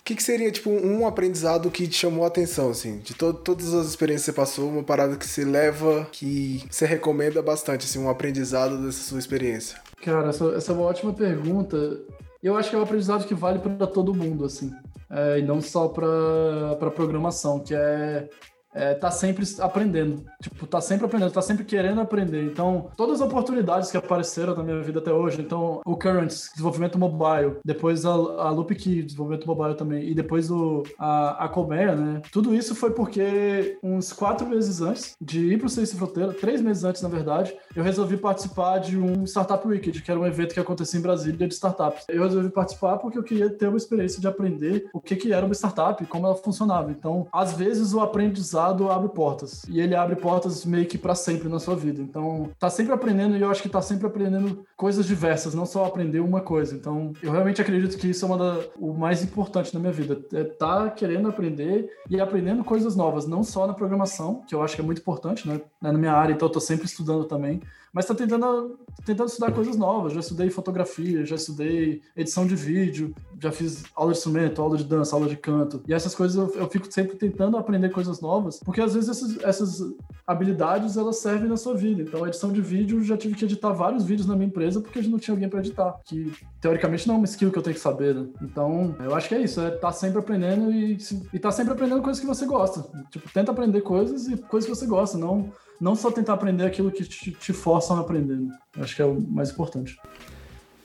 o que, que seria, tipo, um aprendizado que te chamou a atenção, assim, de to todas as experiências que você passou, uma parada que você leva, que você recomenda bastante, assim, um aprendizado dessa sua experiência? Cara, essa, essa é uma ótima pergunta. Eu acho que é um aprendizado que vale para todo mundo, assim, é, e não só para programação, que é é, tá sempre aprendendo. Tipo, tá sempre aprendendo, tá sempre querendo aprender. Então, todas as oportunidades que apareceram na minha vida até hoje, então, o Currents, desenvolvimento mobile, depois a, a Loopkey, desenvolvimento mobile também, e depois o, a, a Colmeia, né? Tudo isso foi porque uns quatro meses antes de ir pro Ciência Fronteira, três meses antes, na verdade, eu resolvi participar de um Startup Weekend, que era um evento que acontecia em Brasília de startups. Eu resolvi participar porque eu queria ter uma experiência de aprender o que, que era uma startup como ela funcionava. Então, às vezes, o aprendizado abre portas. E ele abre portas meio que para sempre na sua vida. Então, tá sempre aprendendo e eu acho que tá sempre aprendendo coisas diversas, não só aprender uma coisa. Então, eu realmente acredito que isso é uma da, o mais importante na minha vida. É tá querendo aprender e aprendendo coisas novas, não só na programação, que eu acho que é muito importante, né? Na minha área, então eu tô sempre estudando também, mas tá tentando, tentando estudar coisas novas. Já estudei fotografia, já estudei edição de vídeo, já fiz aula de instrumento, aula de dança, aula de canto. E essas coisas eu, eu fico sempre tentando aprender coisas novas, porque às vezes essas, essas habilidades elas servem na sua vida. Então, edição de vídeo, já tive que editar vários vídeos na minha empresa porque não tinha alguém para editar, que teoricamente não é uma skill que eu tenho que saber, né? Então, eu acho que é isso, é tá sempre aprendendo e, e tá sempre aprendendo coisas que você gosta. Tipo, tenta aprender coisas e coisas que você gosta, não não só tentar aprender aquilo que te, te forçam a aprender. Né? Acho que é o mais importante.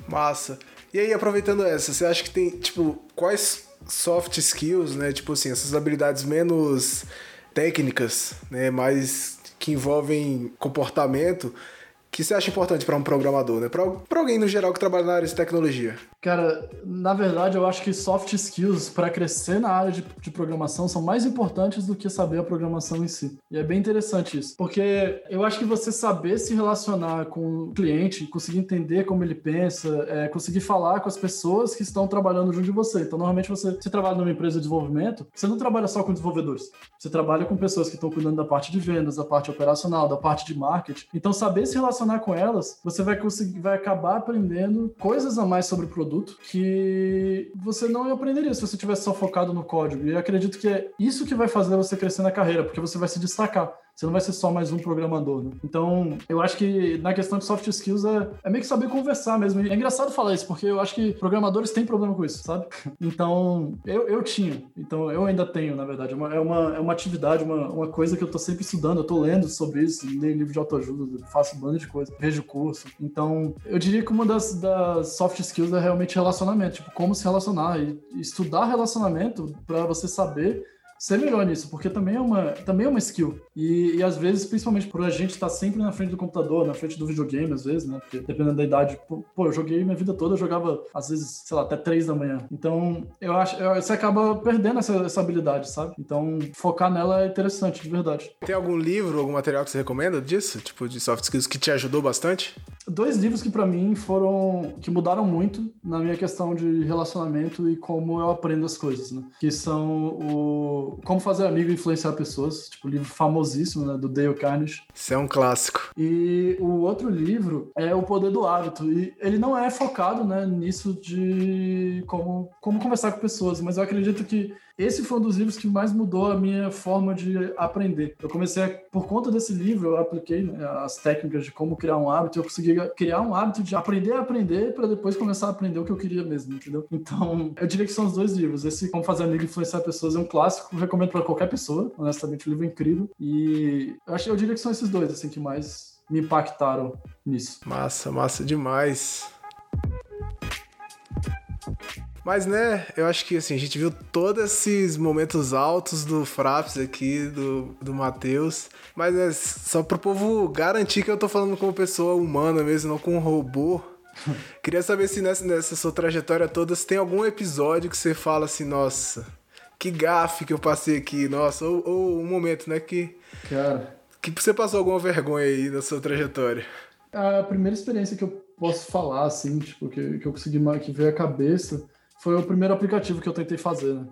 Massa. E aí, aproveitando essa, você acha que tem, tipo, quais soft skills, né? Tipo assim, essas habilidades menos técnicas, né? Mais que envolvem comportamento, que você acha importante para um programador, né? Para alguém no geral que trabalha na área de tecnologia? Cara, na verdade, eu acho que soft skills para crescer na área de, de, programação são mais importantes do que saber a programação em si. E é bem interessante isso, porque eu acho que você saber se relacionar com o cliente, conseguir entender como ele pensa, é, conseguir falar com as pessoas que estão trabalhando junto de você. Então, normalmente, você, trabalha numa empresa de desenvolvimento, você não trabalha só com desenvolvedores, você trabalha com pessoas que estão cuidando da parte de vendas, da parte operacional, da parte de marketing. Então, saber se relacionar com elas, você vai conseguir, vai acabar aprendendo coisas a mais sobre o produto produto que você não aprenderia se você tivesse só focado no código. E acredito que é isso que vai fazer você crescer na carreira, porque você vai se destacar. Você não vai ser só mais um programador, né? Então, eu acho que na questão de soft skills é, é meio que saber conversar mesmo. E é engraçado falar isso, porque eu acho que programadores têm problema com isso, sabe? Então, eu, eu tinha. Então, eu ainda tenho, na verdade. É uma, é uma, é uma atividade, uma, uma coisa que eu tô sempre estudando, eu tô lendo sobre isso, leio livro de autoajuda, faço um bando de coisa, vejo curso. Então, eu diria que uma das, das soft skills é realmente relacionamento, tipo, como se relacionar e estudar relacionamento para você saber ser melhor nisso, porque também é uma, também é uma skill. E, e às vezes, principalmente por a gente estar tá sempre na frente do computador, na frente do videogame, às vezes, né? Porque dependendo da idade, pô, eu joguei minha vida toda, eu jogava, às vezes, sei lá, até três da manhã. Então, eu acho, eu, você acaba perdendo essa, essa habilidade, sabe? Então, focar nela é interessante, de verdade. Tem algum livro, algum material que você recomenda disso? Tipo, de soft skills que te ajudou bastante? Dois livros que para mim foram, que mudaram muito na minha questão de relacionamento e como eu aprendo as coisas, né? Que são o como Fazer Amigo e Influenciar Pessoas, tipo, livro famosíssimo, né, do Dale Carnegie. Isso é um clássico. E o outro livro é O Poder do Hábito, e ele não é focado, né, nisso de como, como conversar com pessoas, mas eu acredito que esse foi um dos livros que mais mudou a minha forma de aprender. Eu comecei, a, por conta desse livro, eu apliquei né, as técnicas de como criar um hábito, eu consegui criar um hábito de aprender a aprender para depois começar a aprender o que eu queria mesmo, entendeu? Então, eu diria que são os dois livros. Esse Como Fazer Amigo Influenciar Pessoas é um clássico, recomendo para qualquer pessoa, honestamente, o livro é incrível. E eu, acho, eu diria que são esses dois, assim, que mais me impactaram nisso. Massa, massa demais. Mas, né, eu acho que assim, a gente viu todos esses momentos altos do Fraps aqui, do, do Matheus. Mas é só pro povo garantir que eu tô falando com uma pessoa humana mesmo, não com um robô. Queria saber se nessa, nessa sua trajetória toda se tem algum episódio que você fala assim, nossa, que gafe que eu passei aqui, nossa, ou, ou um momento, né, que. Cara. Que você passou alguma vergonha aí na sua trajetória? A primeira experiência que eu posso falar, assim, tipo, que, que eu consegui que veio a cabeça foi o primeiro aplicativo que eu tentei fazer, né?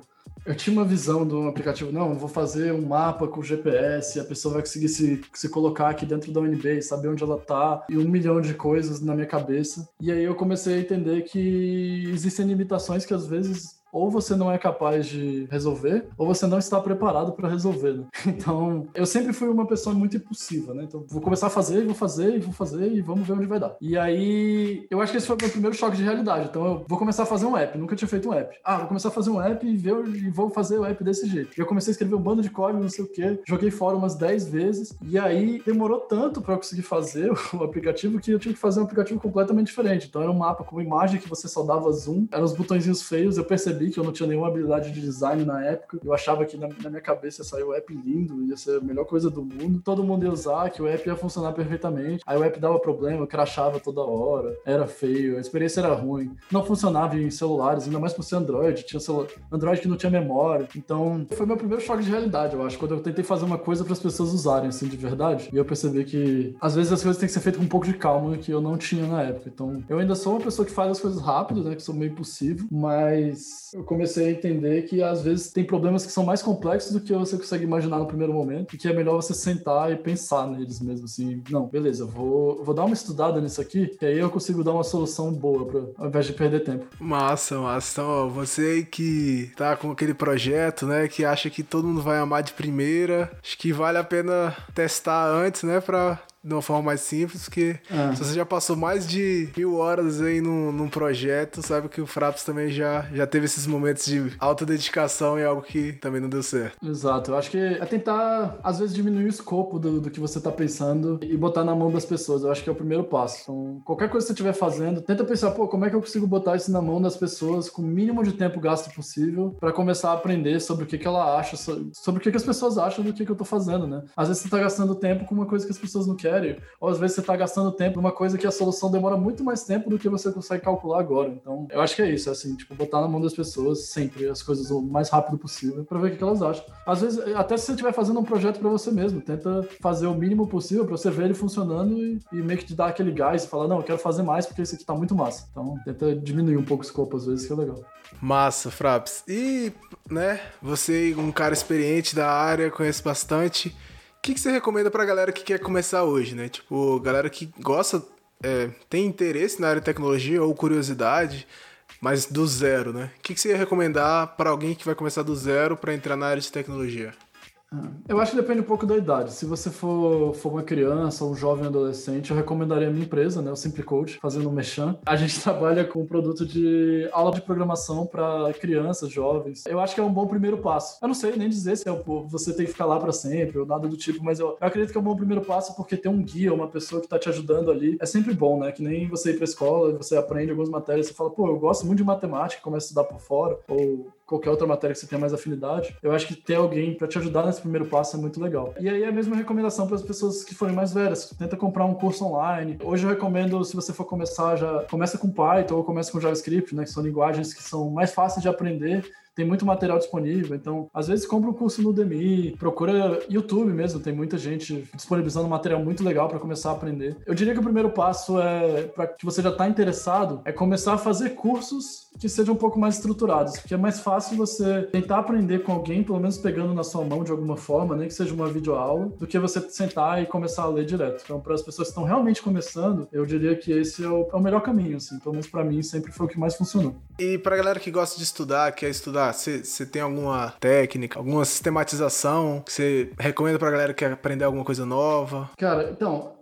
Eu tinha uma visão do aplicativo, não, vou fazer um mapa com GPS, a pessoa vai conseguir se, se colocar aqui dentro da UNB, saber onde ela tá, e um milhão de coisas na minha cabeça. E aí eu comecei a entender que existem limitações que às vezes ou você não é capaz de resolver, ou você não está preparado para resolver. Né? Então, eu sempre fui uma pessoa muito impulsiva, né? Então, vou começar a fazer, vou fazer, vou fazer, e vamos ver onde vai dar. E aí, eu acho que esse foi o meu primeiro choque de realidade. Então, eu vou começar a fazer um app, nunca tinha feito um app. Ah, vou começar a fazer um app e, ver, e vou fazer o app desse jeito. E eu comecei a escrever um bando de código, não sei o quê, joguei fora umas 10 vezes, e aí demorou tanto para eu conseguir fazer o aplicativo que eu tinha que fazer um aplicativo completamente diferente. Então, era um mapa com uma imagem que você só dava zoom, eram os botõezinhos feios, eu percebi percebi que eu não tinha nenhuma habilidade de design na época. Eu achava que na, na minha cabeça ia sair o app lindo, ia ser a melhor coisa do mundo. Todo mundo ia usar, que o app ia funcionar perfeitamente. Aí o app dava problema, crashava toda hora, era feio, a experiência era ruim. Não funcionava em celulares, ainda mais por ser Android. Tinha celular, Android que não tinha memória. Então, foi meu primeiro choque de realidade, eu acho, quando eu tentei fazer uma coisa para as pessoas usarem, assim, de verdade. E eu percebi que, às vezes, as coisas têm que ser feitas com um pouco de calma, que eu não tinha na época. Então, eu ainda sou uma pessoa que faz as coisas rápido, né, que sou meio impossível, mas eu comecei a entender que às vezes tem problemas que são mais complexos do que você consegue imaginar no primeiro momento e que é melhor você sentar e pensar neles mesmo, assim, não, beleza, vou, vou dar uma estudada nisso aqui, que aí eu consigo dar uma solução boa pra, ao invés de perder tempo. Massa, massa. Então, ó, você que tá com aquele projeto, né, que acha que todo mundo vai amar de primeira, acho que vale a pena testar antes, né, pra de uma forma mais simples, porque é. se você já passou mais de mil horas aí num, num projeto, sabe que o Fraps também já, já teve esses momentos de alta dedicação e algo que também não deu certo. Exato, eu acho que é tentar, às vezes, diminuir o escopo do, do que você tá pensando e botar na mão das pessoas. Eu acho que é o primeiro passo. Então, qualquer coisa que você estiver fazendo, tenta pensar, pô, como é que eu consigo botar isso na mão das pessoas com o mínimo de tempo gasto possível para começar a aprender sobre o que, que ela acha, sobre o que, que as pessoas acham do que, que eu tô fazendo, né? Às vezes você tá gastando tempo com uma coisa que as pessoas não querem sério, ou às vezes você está gastando tempo numa coisa que a solução demora muito mais tempo do que você consegue calcular agora. Então, eu acho que é isso, assim, tipo, botar na mão das pessoas sempre as coisas o mais rápido possível para ver o que elas acham. Às vezes, até se você estiver fazendo um projeto para você mesmo, tenta fazer o mínimo possível para você ver ele funcionando e, e, meio que te dar aquele gás e falar, não, eu quero fazer mais porque isso aqui tá muito massa. Então, tenta diminuir um pouco o escopo às vezes, que é legal. Massa, Fraps. E, né, você, um cara experiente da área, conhece bastante que, que você recomenda pra galera que quer começar hoje, né? Tipo, galera que gosta, é, tem interesse na área de tecnologia ou curiosidade, mas do zero, né? O que, que você ia recomendar para alguém que vai começar do zero para entrar na área de tecnologia? Ah, eu acho que depende um pouco da idade. Se você for, for uma criança, um jovem adolescente, eu recomendaria a minha empresa, né, o Simple Code, fazendo um mechan. A gente trabalha com produto de aula de programação para crianças, jovens. Eu acho que é um bom primeiro passo. Eu não sei nem dizer se é, pô, você tem que ficar lá para sempre ou nada do tipo, mas eu, eu, acredito que é um bom primeiro passo porque ter um guia, uma pessoa que tá te ajudando ali, é sempre bom, né? Que nem você ir pra escola você aprende algumas matérias, você fala, pô, eu gosto muito de matemática, começa a estudar por fora, ou qualquer outra matéria que você tenha mais afinidade, eu acho que ter alguém para te ajudar nesse primeiro passo é muito legal. E aí a mesma recomendação para as pessoas que forem mais velhas. Tenta comprar um curso online. Hoje eu recomendo, se você for começar, já começa com Python ou começa com JavaScript, né, que são linguagens que são mais fáceis de aprender tem muito material disponível. Então, às vezes, compra um curso no Udemy, procura YouTube mesmo, tem muita gente disponibilizando material muito legal para começar a aprender. Eu diria que o primeiro passo é, para que você já está interessado, é começar a fazer cursos que sejam um pouco mais estruturados, porque é mais fácil você tentar aprender com alguém, pelo menos pegando na sua mão de alguma forma, nem que seja uma videoaula, do que você sentar e começar a ler direto. Então, para as pessoas que estão realmente começando, eu diria que esse é o, é o melhor caminho, assim. Pelo menos para mim sempre foi o que mais funcionou. E para galera que gosta de estudar, quer estudar você tem alguma técnica, alguma sistematização que você recomenda pra galera que quer aprender alguma coisa nova? Cara, então,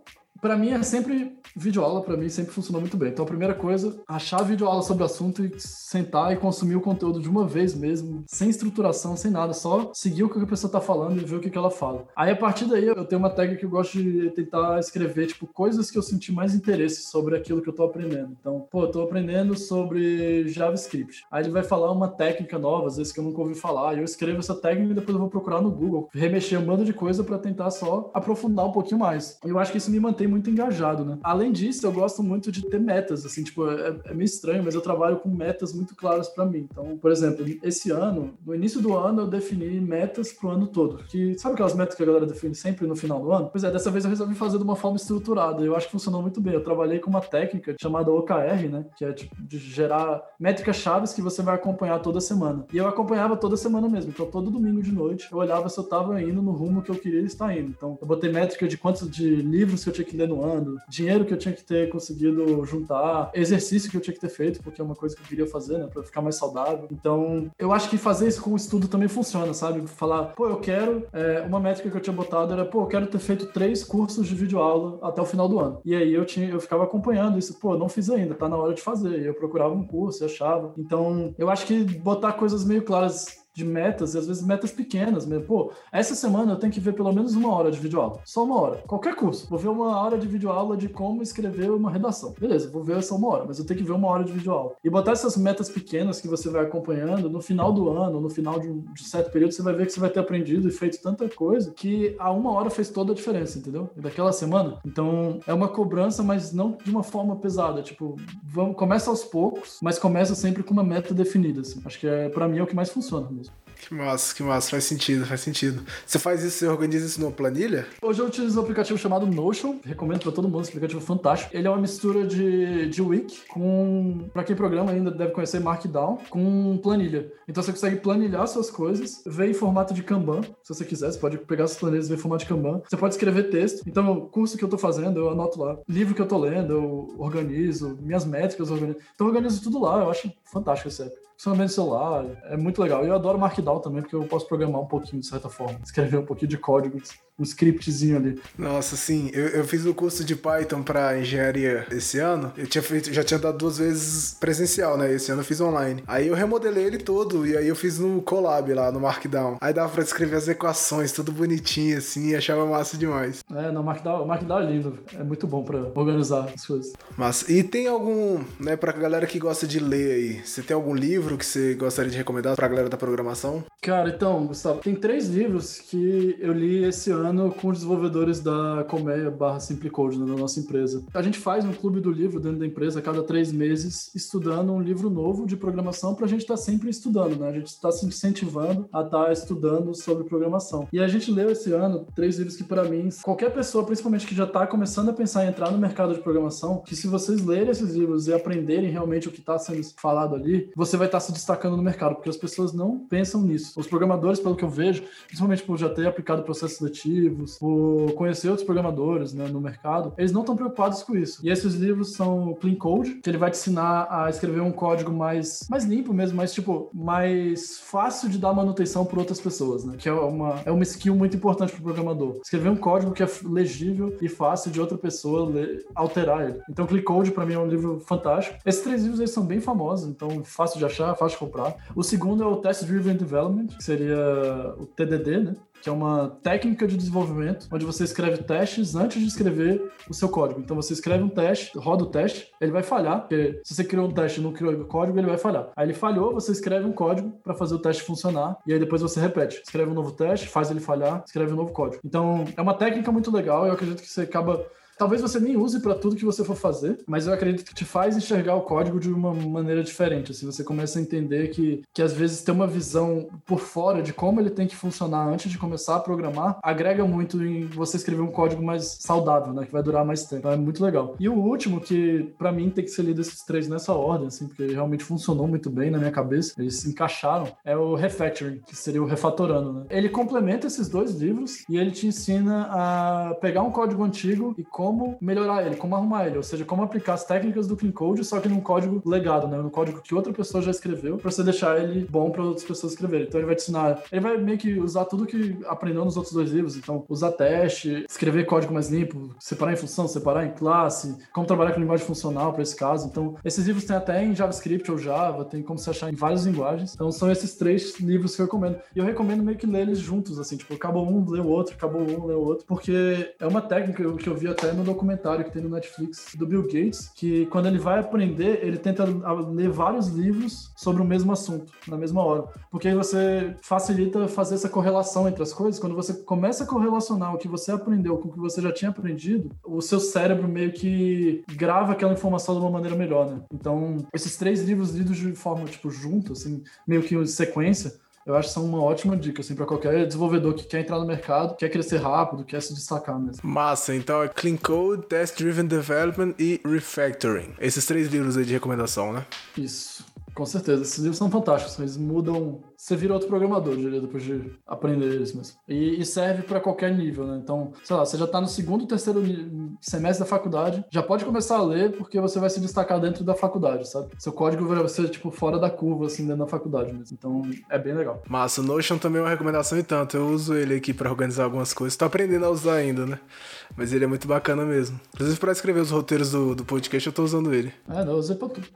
para mim é sempre videoaula para mim sempre funcionou muito bem. Então a primeira coisa, achar videoaula sobre o assunto e sentar e consumir o conteúdo de uma vez mesmo, sem estruturação, sem nada, só seguir o que a pessoa tá falando e ver o que, que ela fala. Aí a partir daí eu tenho uma técnica que eu gosto de tentar escrever, tipo, coisas que eu senti mais interesse sobre aquilo que eu tô aprendendo. Então, pô, eu tô aprendendo sobre JavaScript. Aí ele vai falar uma técnica nova, às vezes que eu nunca ouvi falar, e eu escrevo essa técnica e depois eu vou procurar no Google, remexer um bando de coisa para tentar só aprofundar um pouquinho mais. Eu acho que isso me mantém muito engajado, né? Além disso, eu gosto muito de ter metas, assim, tipo, é, é meio estranho, mas eu trabalho com metas muito claras para mim. Então, por exemplo, esse ano, no início do ano, eu defini metas pro ano todo. Que sabe aquelas metas que a galera define sempre no final do ano? Pois é, dessa vez eu resolvi fazer de uma forma estruturada. Eu acho que funcionou muito bem. Eu trabalhei com uma técnica chamada OKR, né? Que é tipo, de gerar métricas chaves que você vai acompanhar toda semana. E eu acompanhava toda semana mesmo. Então, todo domingo de noite, eu olhava se eu tava indo no rumo que eu queria estar indo. Então, eu botei métrica de quantos de livros que eu tinha que no ano, dinheiro que eu tinha que ter conseguido juntar, exercício que eu tinha que ter feito, porque é uma coisa que eu queria fazer, né, pra ficar mais saudável. Então, eu acho que fazer isso com o estudo também funciona, sabe? Falar, pô, eu quero, é, uma métrica que eu tinha botado era, pô, eu quero ter feito três cursos de videoaula até o final do ano. E aí eu tinha, eu ficava acompanhando isso, pô, não fiz ainda, tá na hora de fazer. E eu procurava um curso, e achava. Então, eu acho que botar coisas meio claras de metas, e às vezes metas pequenas mesmo. Pô, essa semana eu tenho que ver pelo menos uma hora de videoaula. Só uma hora. Qualquer curso. Vou ver uma hora de videoaula de como escrever uma redação. Beleza, vou ver essa uma hora, mas eu tenho que ver uma hora de videoaula. E botar essas metas pequenas que você vai acompanhando, no final do ano, no final de um, de certo período, você vai ver que você vai ter aprendido e feito tanta coisa que a uma hora fez toda a diferença, entendeu? Daquela semana. Então, é uma cobrança, mas não de uma forma pesada. Tipo, vamos, começa aos poucos, mas começa sempre com uma meta definida. Assim. Acho que é, para mim é o que mais funciona mesmo. Que massa, que massa, faz sentido, faz sentido. Você faz isso, você organiza isso numa planilha? Hoje eu utilizo um aplicativo chamado Notion, recomendo para todo mundo, esse aplicativo é fantástico. Ele é uma mistura de, de Wiki com, para quem programa ainda deve conhecer Markdown, com planilha. Então você consegue planilhar suas coisas, ver em formato de Kanban, se você quiser, você pode pegar suas planilhas e ver em formato de Kanban. Você pode escrever texto. Então, o curso que eu tô fazendo, eu anoto lá. Livro que eu tô lendo, eu organizo, minhas métricas eu organizo. Então eu organizo tudo lá, eu acho fantástico esse app de celular. É muito legal. E eu adoro Markdown também, porque eu posso programar um pouquinho, de certa forma. Escrever um pouquinho de código um scriptzinho ali. Nossa, sim. Eu, eu fiz o curso de Python para engenharia esse ano. Eu tinha feito, já tinha dado duas vezes presencial, né? Esse ano eu fiz online. Aí eu remodelei ele todo e aí eu fiz no Colab lá, no Markdown. Aí dava pra escrever as equações, tudo bonitinho assim, e achava massa demais. É, no Markdown, o Markdown é lindo. É muito bom para organizar as coisas. Mas e tem algum, né, pra galera que gosta de ler aí, você tem algum livro que você gostaria de recomendar pra galera da programação? Cara, então, Gustavo, tem três livros que eu li esse ano ano com os desenvolvedores da Colmeia barra Simplicode, né, da nossa empresa. A gente faz um clube do livro dentro da empresa a cada três meses, estudando um livro novo de programação para a gente estar tá sempre estudando, né? A gente está se incentivando a estar tá estudando sobre programação. E a gente leu esse ano três livros que, para mim, qualquer pessoa, principalmente que já está começando a pensar em entrar no mercado de programação, que se vocês lerem esses livros e aprenderem realmente o que está sendo falado ali, você vai estar tá se destacando no mercado, porque as pessoas não pensam nisso. Os programadores, pelo que eu vejo, principalmente por já ter aplicado processo seletivo, livros, por conhecer outros programadores né, no mercado, eles não estão preocupados com isso. E esses livros são Clean Code, que ele vai te ensinar a escrever um código mais, mais limpo mesmo, mais tipo, mais fácil de dar manutenção por outras pessoas, né? Que é uma, é uma skill muito importante para o programador. Escrever um código que é legível e fácil de outra pessoa ler, alterar ele. Então, Clean Code, para mim, é um livro fantástico. Esses três livros eles são bem famosos, então fácil de achar, fácil de comprar. O segundo é o Test Driven Development, que seria o TDD, né? Que é uma técnica de desenvolvimento onde você escreve testes antes de escrever o seu código. Então você escreve um teste, roda o teste, ele vai falhar, porque se você criou um teste e não criou o código, ele vai falhar. Aí ele falhou, você escreve um código para fazer o teste funcionar e aí depois você repete. Escreve um novo teste, faz ele falhar, escreve um novo código. Então é uma técnica muito legal, eu acredito que você acaba Talvez você nem use para tudo que você for fazer, mas eu acredito que te faz enxergar o código de uma maneira diferente. Assim, você começa a entender que, que às vezes ter uma visão por fora de como ele tem que funcionar antes de começar a programar agrega muito em você escrever um código mais saudável, né? Que vai durar mais tempo. Então, é muito legal. E o último, que para mim tem que ser lido esses três nessa ordem, assim, porque realmente funcionou muito bem na minha cabeça, eles se encaixaram, é o Refactoring, que seria o refatorando, né? Ele complementa esses dois livros e ele te ensina a pegar um código antigo e como melhorar ele, como arrumar ele, ou seja, como aplicar as técnicas do Clean Code, só que num código legado, né? No código que outra pessoa já escreveu, para você deixar ele bom para outras pessoas escreverem. Então ele vai te ensinar, ele vai meio que usar tudo que aprendeu nos outros dois livros, então usar teste, escrever código mais limpo, separar em função, separar em classe, como trabalhar com linguagem funcional para esse caso. Então, esses livros tem até em JavaScript ou Java, tem como se achar em várias linguagens. Então, são esses três livros que eu recomendo. E eu recomendo meio que ler eles juntos, assim, tipo, acabou um, lê o outro, acabou um, lê o outro, porque é uma técnica que eu vi até no no documentário que tem no Netflix do Bill Gates, que quando ele vai aprender, ele tenta ler vários livros sobre o mesmo assunto, na mesma hora. Porque aí você facilita fazer essa correlação entre as coisas. Quando você começa a correlacionar o que você aprendeu com o que você já tinha aprendido, o seu cérebro meio que grava aquela informação de uma maneira melhor, né? Então, esses três livros lidos de forma, tipo, junto, assim, meio que em sequência, eu acho que são uma ótima dica, assim, para qualquer desenvolvedor que quer entrar no mercado, quer crescer rápido, quer se destacar mesmo. Massa, então é Clean Code, Test Driven Development e Refactoring. Esses três livros aí de recomendação, né? Isso. Com certeza, esses livros são fantásticos, eles mudam. Você vira outro programador, diria, depois de aprender eles mesmo. E, e serve para qualquer nível, né? Então, sei lá, você já tá no segundo, terceiro semestre da faculdade, já pode começar a ler, porque você vai se destacar dentro da faculdade, sabe? Seu código vai ser, tipo, fora da curva, assim, dentro da faculdade mesmo. Então, é bem legal. Massa, o Notion também é uma recomendação e tanto. Eu uso ele aqui para organizar algumas coisas. Tô aprendendo a usar ainda, né? Mas ele é muito bacana mesmo. Inclusive, para escrever os roteiros do, do podcast, eu tô usando ele. É, não, eu usei pra tudo.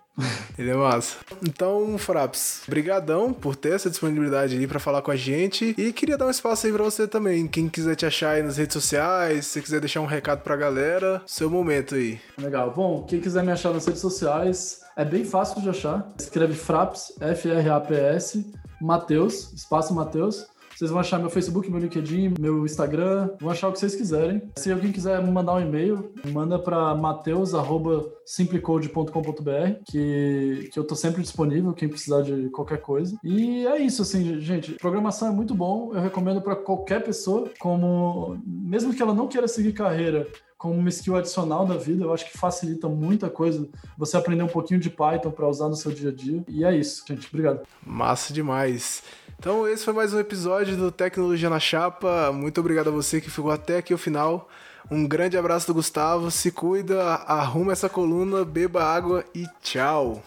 ele é massa. Então, Fraps, brigadão por ter essa disponibilidade aí para falar com a gente e queria dar um espaço aí para você também. Quem quiser te achar aí nas redes sociais, se quiser deixar um recado pra galera, seu momento aí. Legal. Bom, quem quiser me achar nas redes sociais, é bem fácil de achar. Escreve Fraps, F-R-A-P-S, Mateus, espaço Mateus. Vocês vão achar meu Facebook, meu LinkedIn, meu Instagram, vão achar o que vocês quiserem. Se alguém quiser mandar um e-mail, manda para mateus@simplecode.com.br, que, que eu tô sempre disponível, quem precisar de qualquer coisa. E é isso, assim, gente. Programação é muito bom, eu recomendo para qualquer pessoa, como mesmo que ela não queira seguir carreira, como uma skill adicional da vida, eu acho que facilita muita coisa você aprender um pouquinho de Python para usar no seu dia a dia. E é isso, gente. Obrigado. Massa demais. Então, esse foi mais um episódio do Tecnologia na Chapa. Muito obrigado a você que ficou até aqui o final. Um grande abraço do Gustavo. Se cuida, arruma essa coluna, beba água e tchau.